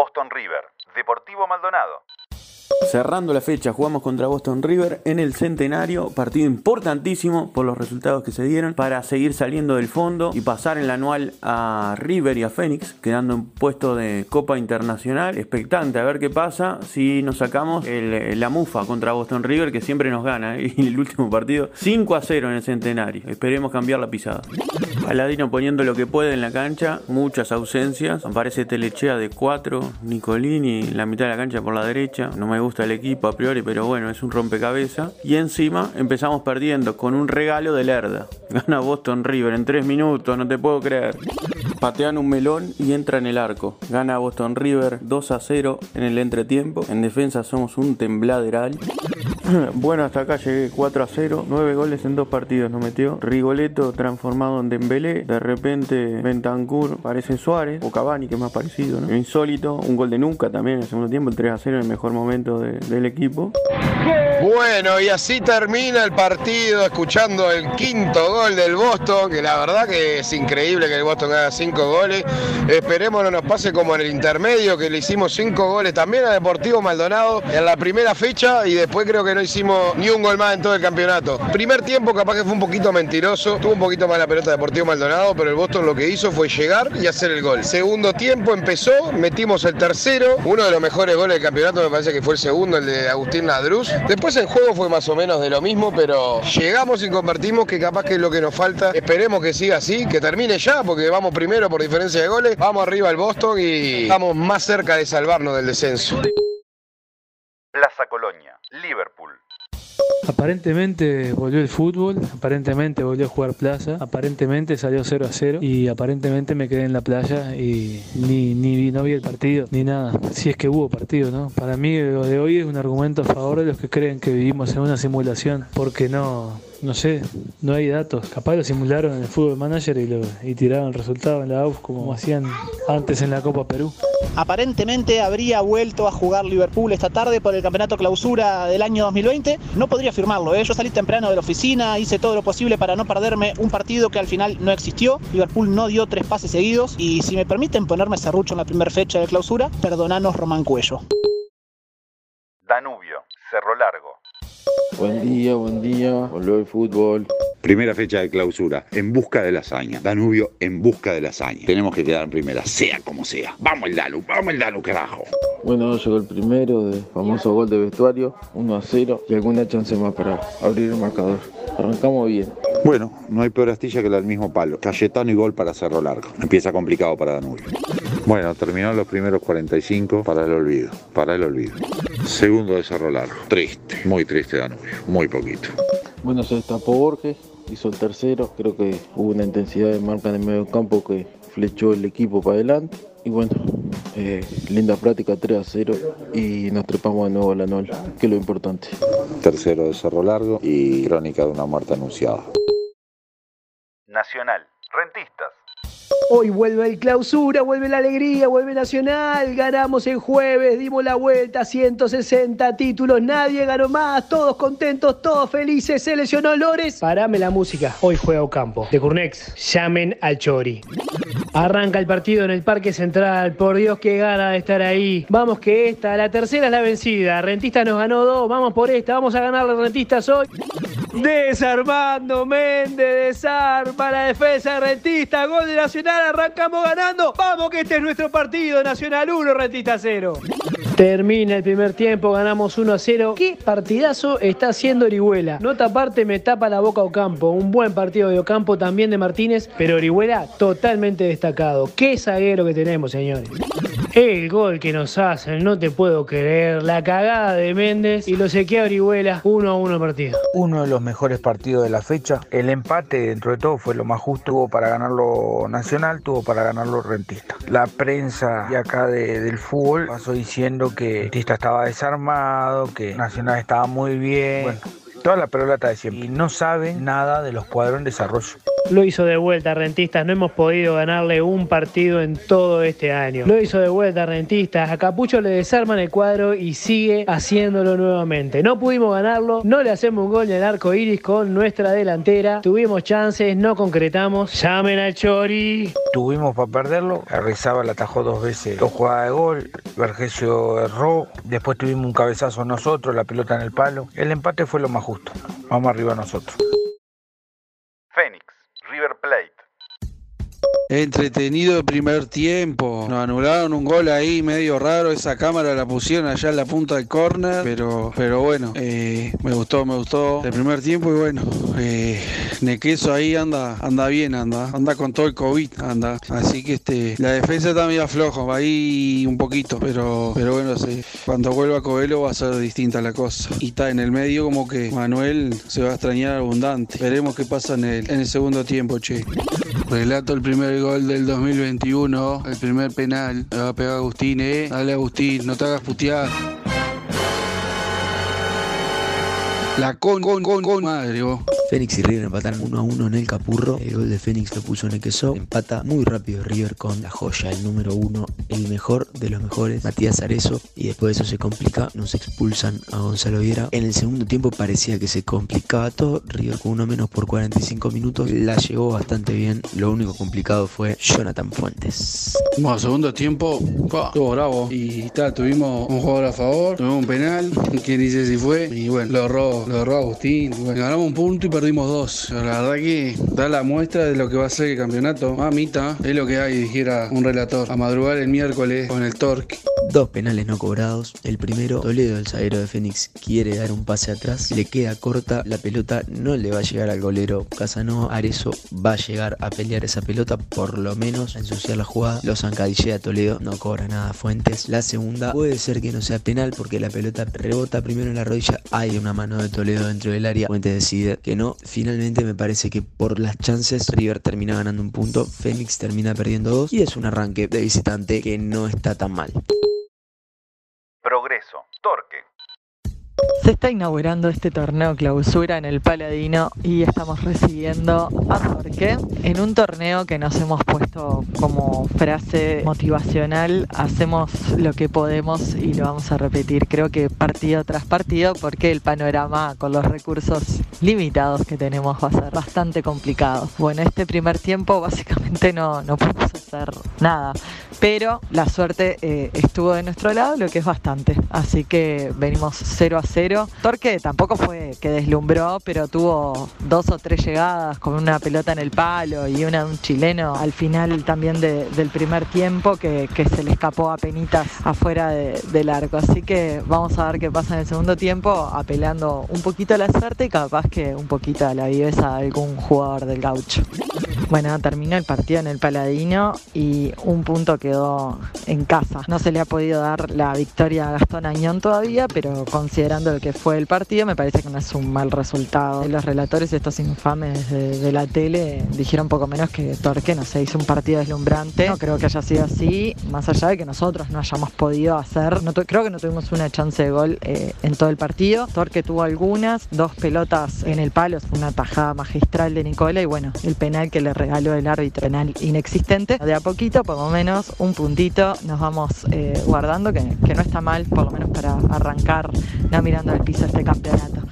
Boston River, Deportivo Maldonado. Cerrando la fecha, jugamos contra Boston River en el centenario, partido importantísimo por los resultados que se dieron para seguir saliendo del fondo y pasar en la anual a River y a Phoenix, quedando en puesto de Copa Internacional. Expectante a ver qué pasa si nos sacamos la mufa contra Boston River, que siempre nos gana. ¿eh? Y el último partido, 5 a 0 en el centenario. Esperemos cambiar la pisada. Paladino poniendo lo que puede en la cancha, muchas ausencias. Aparece Telechea de 4, Nicolini en la mitad de la cancha por la derecha. No me gusta el equipo a priori, pero bueno, es un rompecabezas. Y encima empezamos perdiendo con un regalo de Lerda. Gana Boston River en 3 minutos, no te puedo creer. Patean un melón y entra en el arco. Gana Boston River 2 a 0 en el entretiempo. En defensa somos un tembladeral. bueno, hasta acá llegué 4 a 0. 9 goles en dos partidos nos metió. Rigoleto transformado en Dembélé. De repente Bentancur parece Suárez. O Cavani, que es más parecido. ¿no? Insólito. Un gol de nunca también en el segundo tiempo. El 3 a 0 en el mejor momento del equipo. Bueno, y así termina el partido escuchando el quinto gol del Boston, que la verdad que es increíble que el Boston haga cinco goles. Esperemos no nos pase como en el intermedio, que le hicimos cinco goles también a Deportivo Maldonado en la primera fecha y después creo que no hicimos ni un gol más en todo el campeonato. Primer tiempo capaz que fue un poquito mentiroso, tuvo un poquito más la pelota Deportivo Maldonado, pero el Boston lo que hizo fue llegar y hacer el gol. Segundo tiempo empezó, metimos el tercero, uno de los mejores goles del campeonato me parece que fue el segundo, el de Agustín Ladruz. Después el juego fue más o menos de lo mismo, pero llegamos y convertimos que capaz que es lo que nos falta. Esperemos que siga así, que termine ya, porque vamos primero por diferencia de goles, vamos arriba al Boston y estamos más cerca de salvarnos del descenso. Aparentemente volvió el fútbol, aparentemente volvió a jugar plaza, aparentemente salió 0 a 0 y aparentemente me quedé en la playa y ni, ni no vi el partido ni nada. Si es que hubo partido, ¿no? Para mí lo de hoy es un argumento a favor de los que creen que vivimos en una simulación, porque no, no sé, no hay datos. Capaz lo simularon en el fútbol manager y, lo, y tiraron el resultado en la AUF como hacían antes en la Copa Perú. Aparentemente habría vuelto a jugar Liverpool esta tarde por el campeonato clausura del año 2020. No podría afirmarlo, ¿eh? yo salí temprano de la oficina, hice todo lo posible para no perderme un partido que al final no existió. Liverpool no dio tres pases seguidos y si me permiten ponerme serrucho en la primera fecha de clausura, perdonanos Román Cuello. Danubio, Cerro Largo. Buen día, buen día. Volvió el fútbol. Primera fecha de clausura, en busca de la hazaña. Danubio en busca de la hazaña. Tenemos que quedar en primera, sea como sea. Vamos el Danu, vamos el Danu, carajo. Bueno, llegó el primero, de famoso gol de vestuario, 1 a 0 y alguna chance más para abrir el marcador. Arrancamos bien. Bueno, no hay peor astilla que la del mismo palo. Cayetano y gol para Cerro Largo. Empieza complicado para Danubio. Bueno, terminó los primeros 45 para el olvido, para el olvido. Segundo de Cerro Largo. Triste, muy triste Danubio, muy poquito. Bueno, se destapó Borges, hizo el tercero. Creo que hubo una intensidad de marca en el medio campo que flechó el equipo para adelante. Y bueno, eh, linda práctica 3 a 0 y nos trepamos de nuevo a la NOL, que es lo importante. Tercero de Cerro Largo y crónica de una muerte anunciada. Hoy vuelve el clausura, vuelve la alegría, vuelve Nacional. Ganamos el jueves, dimos la vuelta, 160 títulos, nadie ganó más, todos contentos, todos felices. Se lesionó Lores. Parame la música, hoy juega Ocampo. De Curnex, llamen al Chori. Arranca el partido en el Parque Central. Por Dios, qué gana de estar ahí. Vamos que esta, la tercera es la vencida. Rentista nos ganó dos. Vamos por esta. Vamos a ganar rentistas hoy. Desarmando Méndez, desarma la defensa de Rentista. Gol de Nacional. Arrancamos ganando. Vamos que este es nuestro partido. Nacional 1, Rentista 0. Termina el primer tiempo, ganamos 1 a 0. ¿Qué partidazo está haciendo Orihuela? Nota aparte me tapa la boca Ocampo. Un buen partido de Ocampo también de Martínez, pero Orihuela totalmente destacado. Qué zaguero que tenemos, señores. El gol que nos hacen, no te puedo creer. La cagada de Méndez y lo sequea Orihuela 1 a 1 el partido. Uno de los mejores partidos de la fecha. El empate, dentro de todo, fue lo más justo. Tuvo para ganarlo Nacional, tuvo para ganarlo Rentista. La prensa de acá de- del fútbol pasó diciendo que Rentista estaba desarmado, que Nacional estaba muy bien. Bueno, toda la pelota de siempre. Y no saben nada de los cuadros en desarrollo. Lo hizo de vuelta Rentistas, no hemos podido ganarle un partido en todo este año. Lo hizo de vuelta Rentistas, a Capucho le desarman el cuadro y sigue haciéndolo nuevamente. No pudimos ganarlo, no le hacemos un gol en el arco iris con nuestra delantera. Tuvimos chances, no concretamos. Llamen al Chori. Tuvimos para perderlo, Rizaba la atajó dos veces, dos jugadas de gol, Vergesio erró, después tuvimos un cabezazo nosotros, la pelota en el palo. El empate fue lo más justo. Vamos arriba nosotros. Entretenido el primer tiempo. Nos anularon un gol ahí medio raro. Esa cámara la pusieron allá en la punta del córner. Pero, pero bueno, eh, me gustó, me gustó el primer tiempo. Y bueno, eh, Nequeso ahí anda, anda bien, anda, anda con todo el COVID, anda. Así que este, la defensa está medio flojo, ahí un poquito, pero, pero bueno, sí, cuando vuelva Coelho va a ser distinta la cosa. Y está en el medio como que Manuel se va a extrañar abundante. Veremos qué pasa en el, en el segundo tiempo, che. Relato el primer gol del 2021, el primer penal. Le va a pegar Agustín, eh. Dale Agustín, no te hagas putear. La con, con, con, con madre, vos. Fénix y River empatan 1 a 1 en el Capurro. El gol de Fénix lo puso Nequeso. Empata muy rápido River con la joya, el número 1, el mejor de los mejores, Matías Arezo. Y después de eso se complica, nos expulsan a Gonzalo Viera. En el segundo tiempo parecía que se complicaba todo. River con uno menos por 45 minutos. La llegó bastante bien. Lo único complicado fue Jonathan Fuentes. Bueno, segundo tiempo, estuvo bravo. Y tal, tuvimos un jugador a favor, tuvimos un penal, quién dice si fue. Y bueno, lo erró, lo erró Agustín. Bueno, ganamos un punto y perdimos dos. La verdad que da la muestra de lo que va a ser el campeonato. Mamita, es lo que hay, dijera un relator. A madrugar el miércoles con el Torque. Dos penales no cobrados. El primero, Toledo, el zaguero de Fénix, quiere dar un pase atrás. Le queda corta, la pelota no le va a llegar al golero Casanova. Arezo va a llegar a pelear esa pelota, por lo menos a ensuciar la jugada. Lo zancadillea Toledo, no cobra nada Fuentes. La segunda puede ser que no sea penal porque la pelota rebota primero en la rodilla. Hay una mano de Toledo dentro del área. Fuentes decide que no. Finalmente me parece que por las chances River termina ganando un punto. Fénix termina perdiendo dos. Y es un arranque de visitante que no está tan mal. Torque. Se está inaugurando este torneo clausura en el Paladino y estamos recibiendo a Torque en un torneo que nos hemos puesto como frase motivacional, hacemos lo que podemos y lo vamos a repetir creo que partido tras partido porque el panorama con los recursos limitados que tenemos va a ser bastante complicado. Bueno, este primer tiempo básicamente no, no pudimos hacer nada, pero la suerte eh, estuvo de nuestro lado, lo que es bastante. Así que venimos 0 a 0. Torque tampoco fue que deslumbró, pero tuvo dos o tres llegadas con una pelota en el palo y una un chileno al final también de- del primer tiempo que, se le escapó a penitas afuera de- del arco. Así que vamos a ver qué pasa en el segundo tiempo, apelando un poquito a la suerte y capaz que un poquito a la viveza de algún jugador del gaucho. Bueno, terminó el partido en el Paladino y un punto quedó en casa. No se le ha podido dar la victoria a Gastón Añón todavía, pero considerando que fue el partido, me parece que no es un mal resultado. Los relatores, estos infames de, la tele, dijeron poco menos que Torque, no sé, hizo un partido deslumbrante. No creo que haya sido así, más allá de que nosotros no hayamos podido hacer. No creo que no tuvimos una chance de gol eh, en todo el partido. Torque tuvo algunas, dos pelotas en el palo, una tajada magistral de Nicola y bueno, el penal que le regaló el árbitro, penal inexistente. De a poquito, por lo menos, un puntito nos vamos eh, guardando, que, que no está mal, por lo menos para arrancar, no mirando al piso este campeonato.